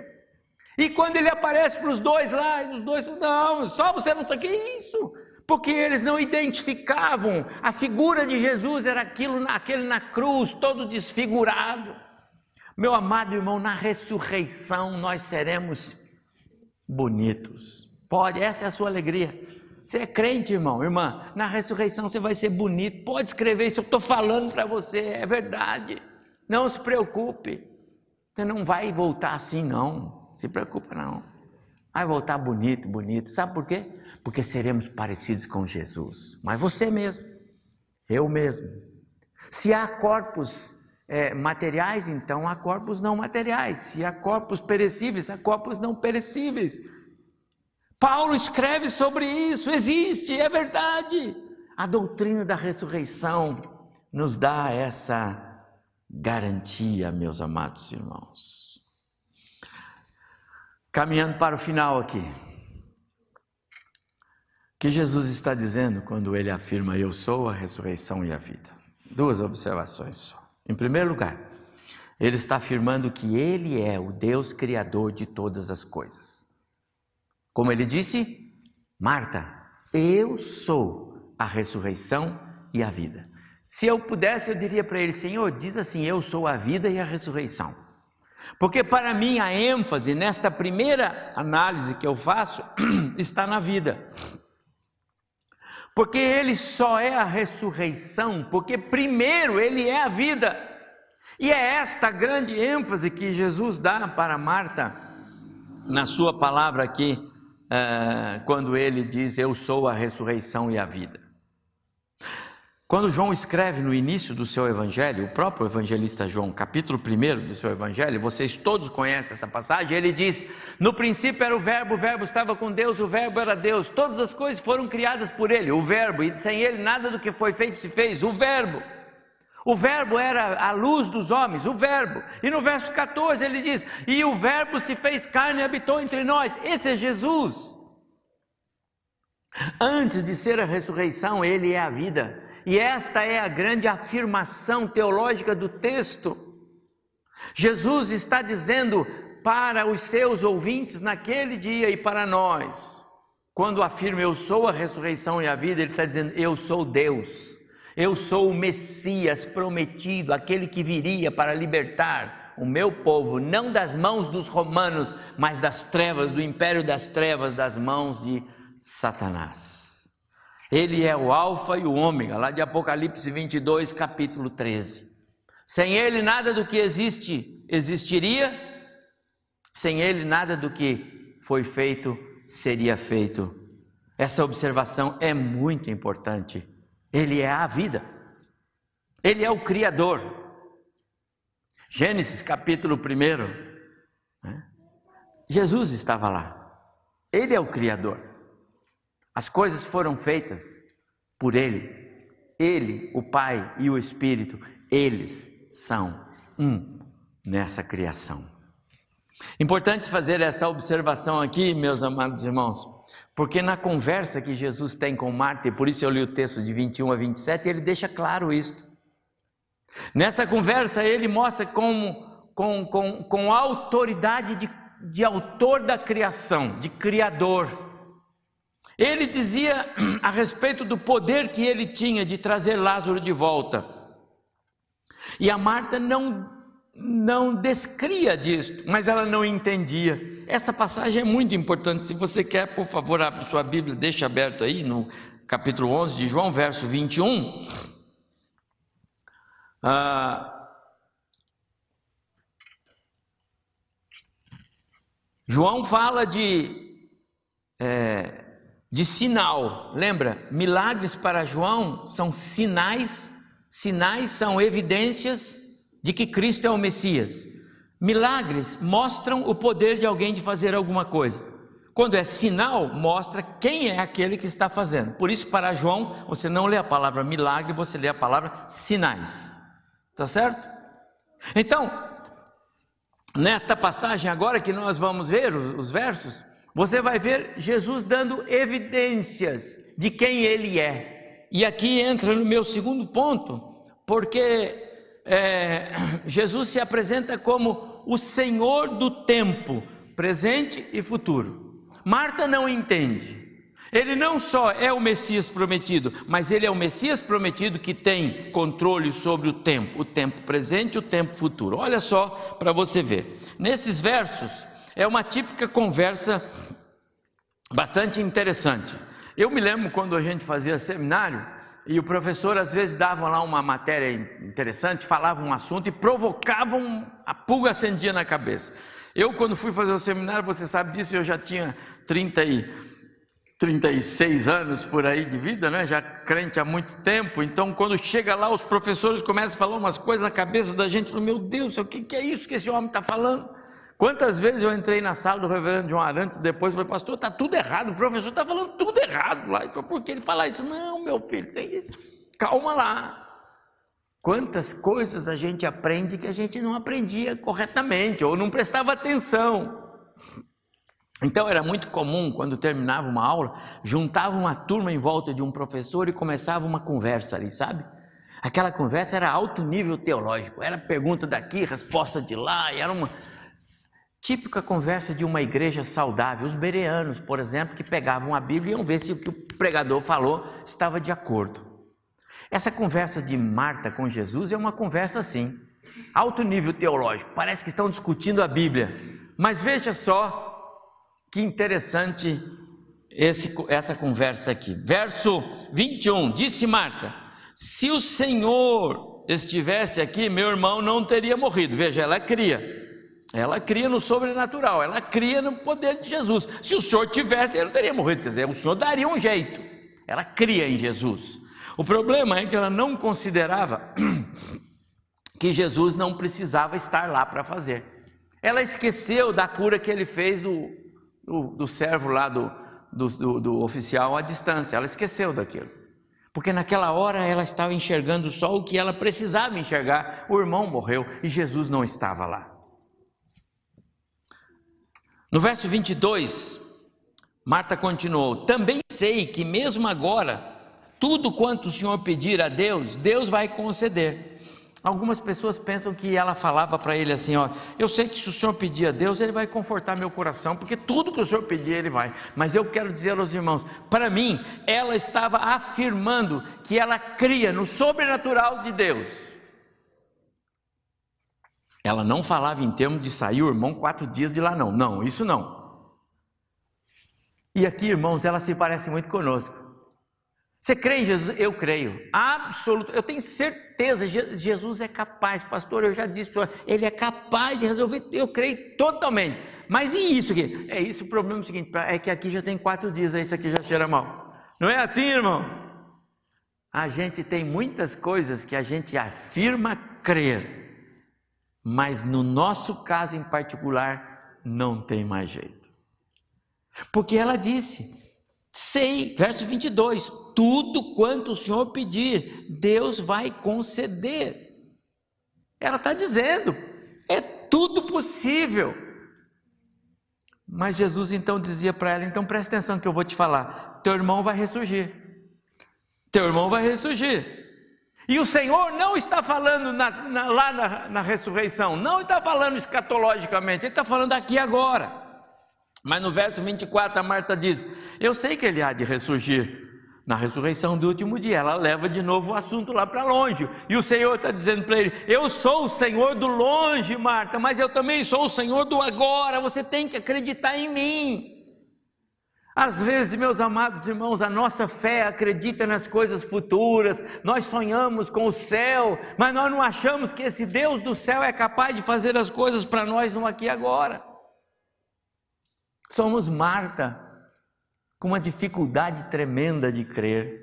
E quando ele aparece para os dois lá, os dois não, só você não sabe o que é isso. Porque eles não identificavam, a figura de Jesus era aquilo, aquele na cruz, todo desfigurado. Meu amado irmão, na ressurreição nós seremos bonitos. Pode, essa é a sua alegria. Você é crente, irmão, irmã. Na ressurreição você vai ser bonito. Pode escrever isso, eu estou falando para você, é verdade. Não se preocupe. Você não vai voltar assim, não. Se preocupa não. Vai voltar bonito, bonito. Sabe por quê? Porque seremos parecidos com Jesus. Mas você mesmo, eu mesmo. Se há corpos é, materiais, então há corpos não materiais. Se há corpos perecíveis, há corpos não perecíveis. Paulo escreve sobre isso, existe, é verdade. A doutrina da ressurreição nos dá essa garantia, meus amados irmãos. Caminhando para o final aqui. O que Jesus está dizendo quando ele afirma: Eu sou a ressurreição e a vida? Duas observações só. Em primeiro lugar, ele está afirmando que ele é o Deus criador de todas as coisas. Como ele disse, Marta, eu sou a ressurreição e a vida. Se eu pudesse, eu diria para ele: Senhor, diz assim: Eu sou a vida e a ressurreição. Porque para mim a ênfase nesta primeira análise que eu faço está na vida. Porque ele só é a ressurreição, porque primeiro ele é a vida. E é esta grande ênfase que Jesus dá para Marta na sua palavra aqui, uh, quando ele diz: Eu sou a ressurreição e a vida. Quando João escreve no início do seu evangelho, o próprio evangelista João, capítulo 1 do seu evangelho, vocês todos conhecem essa passagem, ele diz: No princípio era o Verbo, o Verbo estava com Deus, o Verbo era Deus, todas as coisas foram criadas por ele, o Verbo, e sem ele nada do que foi feito se fez, o Verbo. O Verbo era a luz dos homens, o Verbo. E no verso 14 ele diz: E o Verbo se fez carne e habitou entre nós. Esse é Jesus. Antes de ser a ressurreição, ele é a vida. E esta é a grande afirmação teológica do texto. Jesus está dizendo para os seus ouvintes naquele dia e para nós, quando afirma eu sou a ressurreição e a vida, ele está dizendo eu sou Deus, eu sou o Messias prometido, aquele que viria para libertar o meu povo, não das mãos dos romanos, mas das trevas, do império das trevas, das mãos de Satanás. Ele é o Alfa e o Ômega, lá de Apocalipse 22, capítulo 13. Sem ele, nada do que existe existiria, sem ele, nada do que foi feito seria feito. Essa observação é muito importante. Ele é a vida, ele é o Criador. Gênesis capítulo 1. Né? Jesus estava lá, ele é o Criador. As coisas foram feitas por Ele. Ele, o Pai e o Espírito, eles são um nessa criação. Importante fazer essa observação aqui, meus amados irmãos, porque na conversa que Jesus tem com Marta, e por isso eu li o texto de 21 a 27, ele deixa claro isto. Nessa conversa, ele mostra como, com, com, com autoridade de, de autor da criação, de criador ele dizia a respeito do poder que ele tinha de trazer Lázaro de volta. E a Marta não não descria disso, mas ela não entendia. Essa passagem é muito importante. Se você quer, por favor, abre sua Bíblia, deixa aberto aí no capítulo 11 de João, verso 21. Ah, João fala de é, de sinal. Lembra? Milagres para João são sinais, sinais são evidências de que Cristo é o Messias. Milagres mostram o poder de alguém de fazer alguma coisa. Quando é sinal, mostra quem é aquele que está fazendo. Por isso, para João, você não lê a palavra milagre, você lê a palavra sinais. Tá certo? Então, nesta passagem agora que nós vamos ver os, os versos, você vai ver Jesus dando evidências de quem ele é. E aqui entra no meu segundo ponto, porque é, Jesus se apresenta como o Senhor do tempo, presente e futuro. Marta não entende. Ele não só é o Messias prometido, mas ele é o Messias prometido que tem controle sobre o tempo, o tempo presente e o tempo futuro. Olha só para você ver. Nesses versos, é uma típica conversa bastante interessante. Eu me lembro quando a gente fazia seminário e o professor às vezes dava lá uma matéria interessante, falava um assunto e provocava a pulga acendia na cabeça. Eu quando fui fazer o seminário, você sabe disso, eu já tinha 30 e 36 anos por aí de vida, né? Já crente há muito tempo. Então, quando chega lá, os professores começam a falar umas coisas na cabeça da gente, meu Deus, o que é isso que esse homem está falando? Quantas vezes eu entrei na sala do reverendo João Arantes depois falei, pastor, está tudo errado, o professor está falando tudo errado lá. Então, por que ele fala isso? Não, meu filho, tem calma lá. Quantas coisas a gente aprende que a gente não aprendia corretamente ou não prestava atenção. Então era muito comum, quando terminava uma aula, juntava uma turma em volta de um professor e começava uma conversa ali, sabe? Aquela conversa era alto nível teológico, era pergunta daqui, resposta de lá, e era uma, Típica conversa de uma igreja saudável. Os bereanos, por exemplo, que pegavam a Bíblia e iam ver se o que o pregador falou estava de acordo. Essa conversa de Marta com Jesus é uma conversa assim, alto nível teológico. Parece que estão discutindo a Bíblia. Mas veja só que interessante esse, essa conversa aqui. Verso 21, disse Marta: Se o Senhor estivesse aqui, meu irmão não teria morrido. Veja, ela cria. Ela cria no sobrenatural, ela cria no poder de Jesus. Se o Senhor tivesse, ele não teria morrido. Quer dizer, o Senhor daria um jeito. Ela cria em Jesus. O problema é que ela não considerava que Jesus não precisava estar lá para fazer. Ela esqueceu da cura que ele fez do, do, do servo lá do, do, do oficial à distância. Ela esqueceu daquilo. Porque naquela hora ela estava enxergando só o que ela precisava enxergar. O irmão morreu e Jesus não estava lá. No verso 22, Marta continuou: Também sei que mesmo agora, tudo quanto o Senhor pedir a Deus, Deus vai conceder. Algumas pessoas pensam que ela falava para ele assim: Ó, eu sei que se o Senhor pedir a Deus, Ele vai confortar meu coração, porque tudo que o Senhor pedir, Ele vai. Mas eu quero dizer aos irmãos: para mim, ela estava afirmando que ela cria no sobrenatural de Deus. Ela não falava em termos de sair o irmão quatro dias de lá, não. Não, isso não. E aqui, irmãos, ela se parece muito conosco. Você crê em Jesus? Eu creio. Absoluto. Eu tenho certeza. Jesus é capaz, pastor. Eu já disse, ele é capaz de resolver. Eu creio totalmente. Mas e isso aqui? É isso. O problema seguinte: é que aqui já tem quatro dias, isso aqui já cheira mal. Não é assim, irmãos? A gente tem muitas coisas que a gente afirma crer mas no nosso caso em particular, não tem mais jeito. Porque ela disse: sei, verso 22, tudo quanto o Senhor pedir, Deus vai conceder. Ela está dizendo, é tudo possível. Mas Jesus então dizia para ela: então presta atenção que eu vou te falar, teu irmão vai ressurgir. Teu irmão vai ressurgir. E o Senhor não está falando na, na, lá na, na ressurreição, não está falando escatologicamente, Ele está falando aqui agora. Mas no verso 24, a Marta diz: Eu sei que ele há de ressurgir na ressurreição do último dia. Ela leva de novo o assunto lá para longe. E o Senhor está dizendo para ele: Eu sou o Senhor do longe, Marta, mas eu também sou o Senhor do agora. Você tem que acreditar em mim. Às vezes, meus amados irmãos, a nossa fé acredita nas coisas futuras, nós sonhamos com o céu, mas nós não achamos que esse Deus do céu é capaz de fazer as coisas para nós no aqui e agora. Somos Marta, com uma dificuldade tremenda de crer.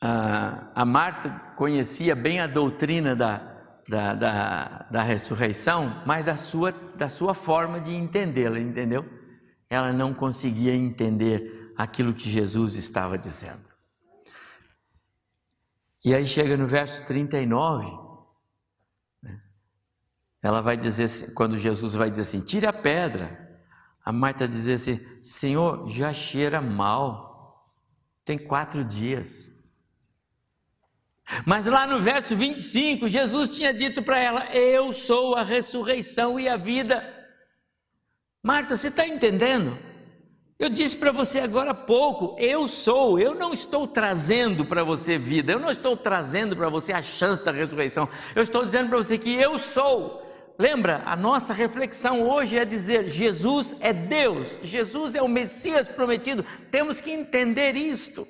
Ah, a Marta conhecia bem a doutrina da, da, da, da ressurreição, mas da sua, da sua forma de entendê-la, entendeu? Ela não conseguia entender aquilo que Jesus estava dizendo. E aí chega no verso 39, né? ela vai dizer, assim, quando Jesus vai dizer assim: tire a pedra. A Marta diz assim: Senhor, já cheira mal, tem quatro dias. Mas lá no verso 25, Jesus tinha dito para ela: Eu sou a ressurreição e a vida. Marta, você está entendendo? Eu disse para você agora há pouco: eu sou, eu não estou trazendo para você vida, eu não estou trazendo para você a chance da ressurreição, eu estou dizendo para você que eu sou. Lembra, a nossa reflexão hoje é dizer: Jesus é Deus, Jesus é o Messias prometido, temos que entender isto.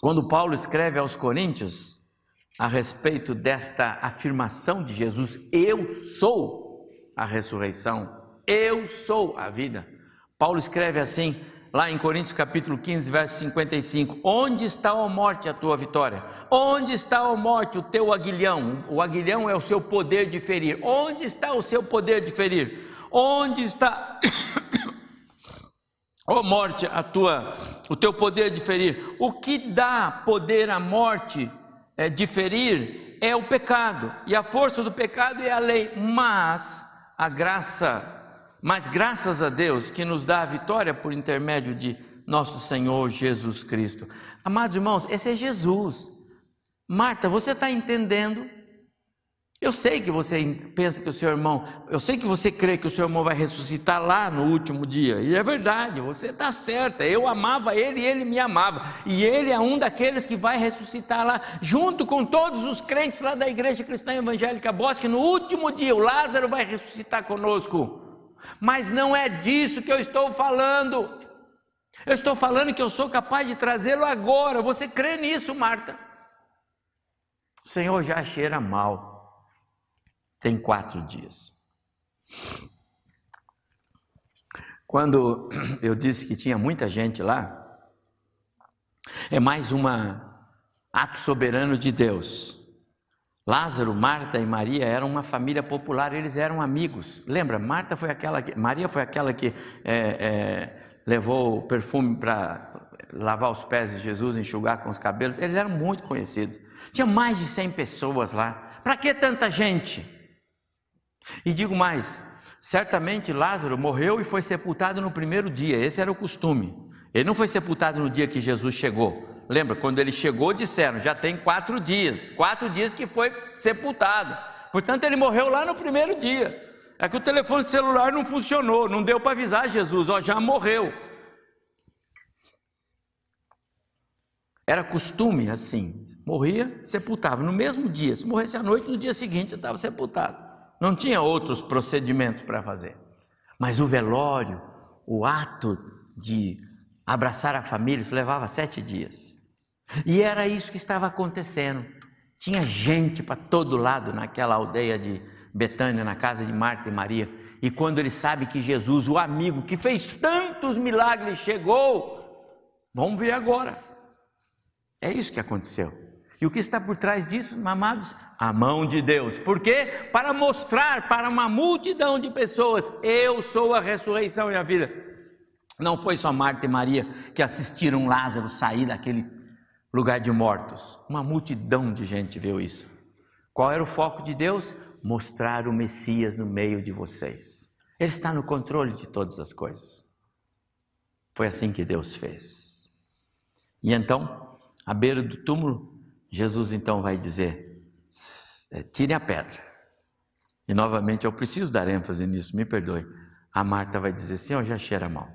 Quando Paulo escreve aos Coríntios a respeito desta afirmação de Jesus, eu sou a ressurreição, eu sou a vida. Paulo escreve assim, lá em Coríntios capítulo 15, verso 55: Onde está a morte a tua vitória? Onde está a morte o teu aguilhão? O aguilhão é o seu poder de ferir. Onde está o seu poder de ferir? Onde está Ó oh, morte, a tua, o teu poder de ferir. O que dá poder à morte é, de ferir é o pecado, e a força do pecado é a lei, mas a graça, mas graças a Deus que nos dá a vitória por intermédio de nosso Senhor Jesus Cristo. Amados irmãos, esse é Jesus. Marta, você está entendendo? Eu sei que você pensa que o seu irmão, eu sei que você crê que o seu irmão vai ressuscitar lá no último dia, e é verdade, você está certa. Eu amava ele e ele me amava, e ele é um daqueles que vai ressuscitar lá, junto com todos os crentes lá da Igreja Cristã Evangélica Bosque. No último dia, o Lázaro vai ressuscitar conosco. Mas não é disso que eu estou falando. Eu estou falando que eu sou capaz de trazê-lo agora. Você crê nisso, Marta? O Senhor já cheira mal. Tem quatro dias. Quando eu disse que tinha muita gente lá, é mais um ato soberano de Deus. Lázaro, Marta e Maria eram uma família popular, eles eram amigos. Lembra? Marta foi aquela que, Maria foi aquela que é, é, levou o perfume para lavar os pés de Jesus, enxugar com os cabelos. Eles eram muito conhecidos. Tinha mais de 100 pessoas lá. Para que tanta gente? E digo mais: certamente Lázaro morreu e foi sepultado no primeiro dia. Esse era o costume. Ele não foi sepultado no dia que Jesus chegou. Lembra, quando ele chegou, disseram: já tem quatro dias, quatro dias que foi sepultado. Portanto, ele morreu lá no primeiro dia. É que o telefone celular não funcionou, não deu para avisar Jesus, ó, já morreu. Era costume assim, morria, sepultava no mesmo dia. Se morresse à noite, no dia seguinte estava sepultado. Não tinha outros procedimentos para fazer. Mas o velório, o ato de abraçar a família, isso levava sete dias. E era isso que estava acontecendo. Tinha gente para todo lado naquela aldeia de Betânia, na casa de Marta e Maria. E quando ele sabe que Jesus, o amigo que fez tantos milagres, chegou, vamos ver agora. É isso que aconteceu. E o que está por trás disso, amados? A mão de Deus. Por quê? Para mostrar para uma multidão de pessoas: eu sou a ressurreição e a vida. Não foi só Marta e Maria que assistiram Lázaro sair daquele lugar de mortos. Uma multidão de gente viu isso. Qual era o foco de Deus? Mostrar o Messias no meio de vocês. Ele está no controle de todas as coisas. Foi assim que Deus fez. E então, à beira do túmulo, Jesus então vai dizer: é, tire a pedra. E novamente eu preciso dar ênfase nisso, me perdoe. A Marta vai dizer: Senhor, já cheira mal.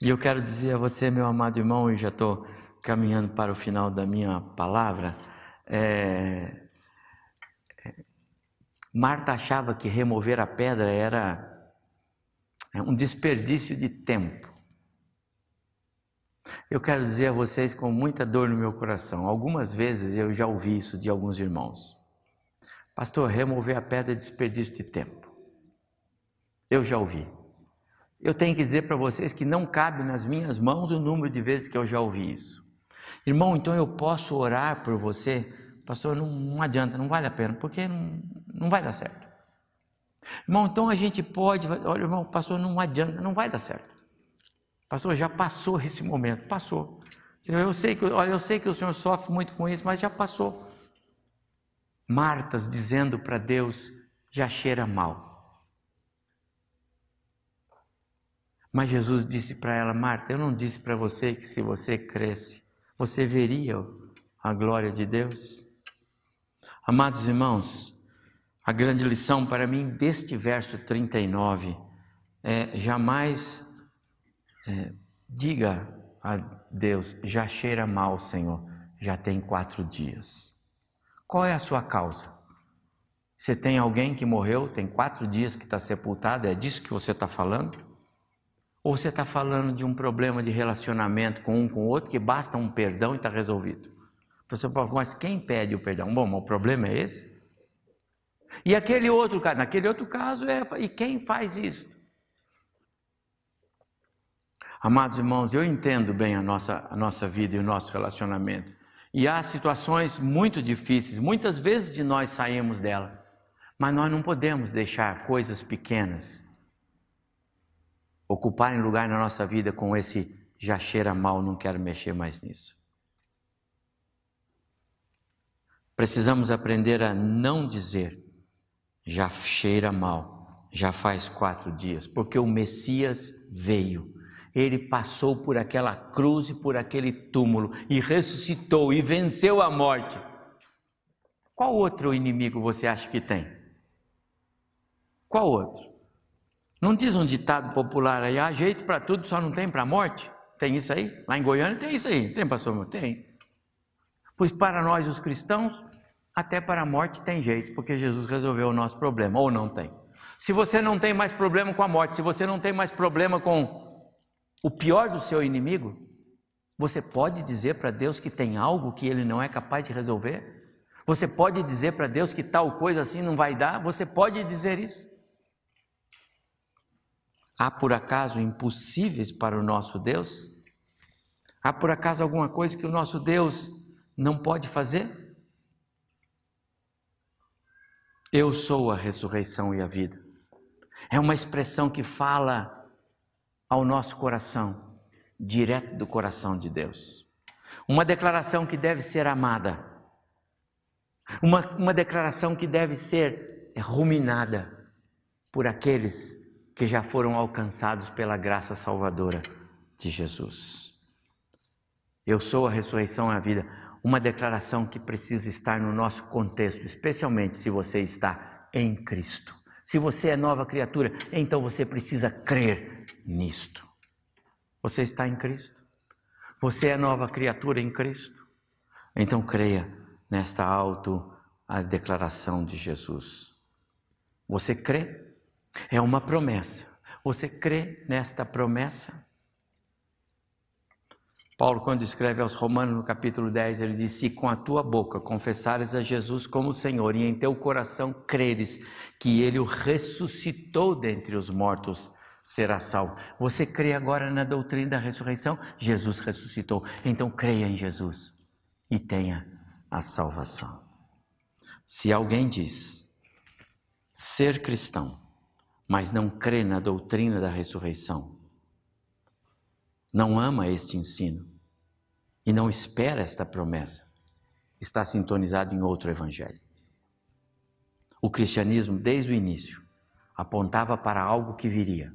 E eu quero dizer a você, meu amado irmão, e já estou caminhando para o final da minha palavra, é, Marta achava que remover a pedra era um desperdício de tempo. Eu quero dizer a vocês com muita dor no meu coração, algumas vezes eu já ouvi isso de alguns irmãos. Pastor, remover a pedra é desperdício de tempo. Eu já ouvi. Eu tenho que dizer para vocês que não cabe nas minhas mãos o número de vezes que eu já ouvi isso. Irmão, então eu posso orar por você? Pastor, não, não adianta, não vale a pena, porque não, não vai dar certo. Irmão, então a gente pode, olha, irmão, pastor, não adianta, não vai dar certo. Pastor, já passou esse momento, passou. Eu sei que, olha, eu sei que o Senhor sofre muito com isso, mas já passou. Martas dizendo para Deus, já cheira mal. Mas Jesus disse para ela, Marta, eu não disse para você que se você cresce, você veria a glória de Deus? Amados irmãos, a grande lição para mim deste verso 39 é jamais é, diga a Deus, já cheira mal, Senhor, já tem quatro dias. Qual é a sua causa? Você tem alguém que morreu, tem quatro dias que está sepultado, é disso que você está falando? Ou você está falando de um problema de relacionamento com um com o outro que basta um perdão e está resolvido? Você fala, mas quem pede o perdão? Bom, o problema é esse? E aquele outro caso, naquele outro caso, é, e quem faz isso? Amados irmãos, eu entendo bem a nossa, a nossa vida e o nosso relacionamento. E há situações muito difíceis, muitas vezes de nós saímos dela, mas nós não podemos deixar coisas pequenas ocuparem lugar na nossa vida com esse já cheira mal, não quero mexer mais nisso. Precisamos aprender a não dizer já cheira mal, já faz quatro dias, porque o Messias veio. Ele passou por aquela cruz e por aquele túmulo e ressuscitou e venceu a morte. Qual outro inimigo você acha que tem? Qual outro? Não diz um ditado popular aí, há jeito para tudo, só não tem para a morte? Tem isso aí? Lá em Goiânia tem isso aí. Tem, pastor? Tem. Pois para nós, os cristãos, até para a morte tem jeito, porque Jesus resolveu o nosso problema, ou não tem. Se você não tem mais problema com a morte, se você não tem mais problema com o pior do seu inimigo, você pode dizer para Deus que tem algo que ele não é capaz de resolver? Você pode dizer para Deus que tal coisa assim não vai dar? Você pode dizer isso? Há por acaso impossíveis para o nosso Deus? Há por acaso alguma coisa que o nosso Deus não pode fazer? Eu sou a ressurreição e a vida. É uma expressão que fala ao nosso coração, direto do coração de Deus. Uma declaração que deve ser amada. Uma, uma declaração que deve ser ruminada por aqueles que já foram alcançados pela graça salvadora de Jesus. Eu sou a ressurreição e a vida. Uma declaração que precisa estar no nosso contexto, especialmente se você está em Cristo. Se você é nova criatura, então você precisa crer nisto. Você está em Cristo. Você é nova criatura em Cristo. Então creia nesta auto a declaração de Jesus. Você crê? É uma promessa. Você crê nesta promessa? Paulo, quando escreve aos Romanos no capítulo 10, ele diz: Se com a tua boca confessares a Jesus como Senhor e em teu coração creres que ele o ressuscitou dentre os mortos, será salvo. Você crê agora na doutrina da ressurreição? Jesus ressuscitou. Então creia em Jesus e tenha a salvação. Se alguém diz ser cristão, mas não crê na doutrina da ressurreição, não ama este ensino e não espera esta promessa, está sintonizado em outro evangelho. O cristianismo, desde o início, apontava para algo que viria.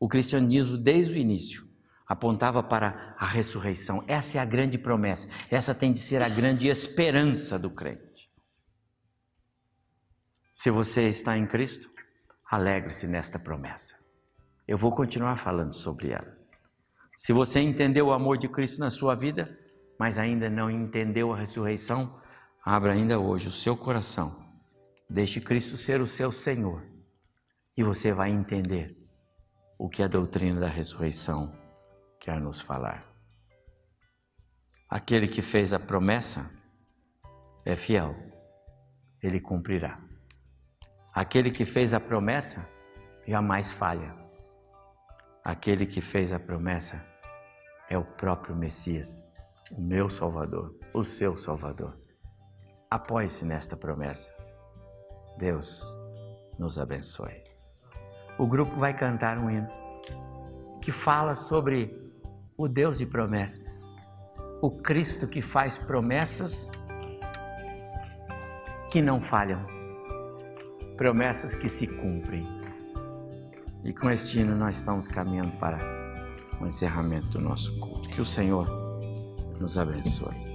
O cristianismo, desde o início, apontava para a ressurreição. Essa é a grande promessa. Essa tem de ser a grande esperança do crente. Se você está em Cristo, alegre-se nesta promessa. Eu vou continuar falando sobre ela. Se você entendeu o amor de Cristo na sua vida, mas ainda não entendeu a ressurreição, abra ainda hoje o seu coração. Deixe Cristo ser o seu Senhor e você vai entender o que a doutrina da ressurreição quer nos falar. Aquele que fez a promessa é fiel, ele cumprirá. Aquele que fez a promessa jamais falha. Aquele que fez a promessa é o próprio Messias, o meu Salvador, o seu Salvador. Apoie-se nesta promessa. Deus nos abençoe. O grupo vai cantar um hino que fala sobre o Deus de promessas, o Cristo que faz promessas que não falham, promessas que se cumprem. E com este hino nós estamos caminhando para o encerramento do nosso culto. Que o Senhor nos abençoe.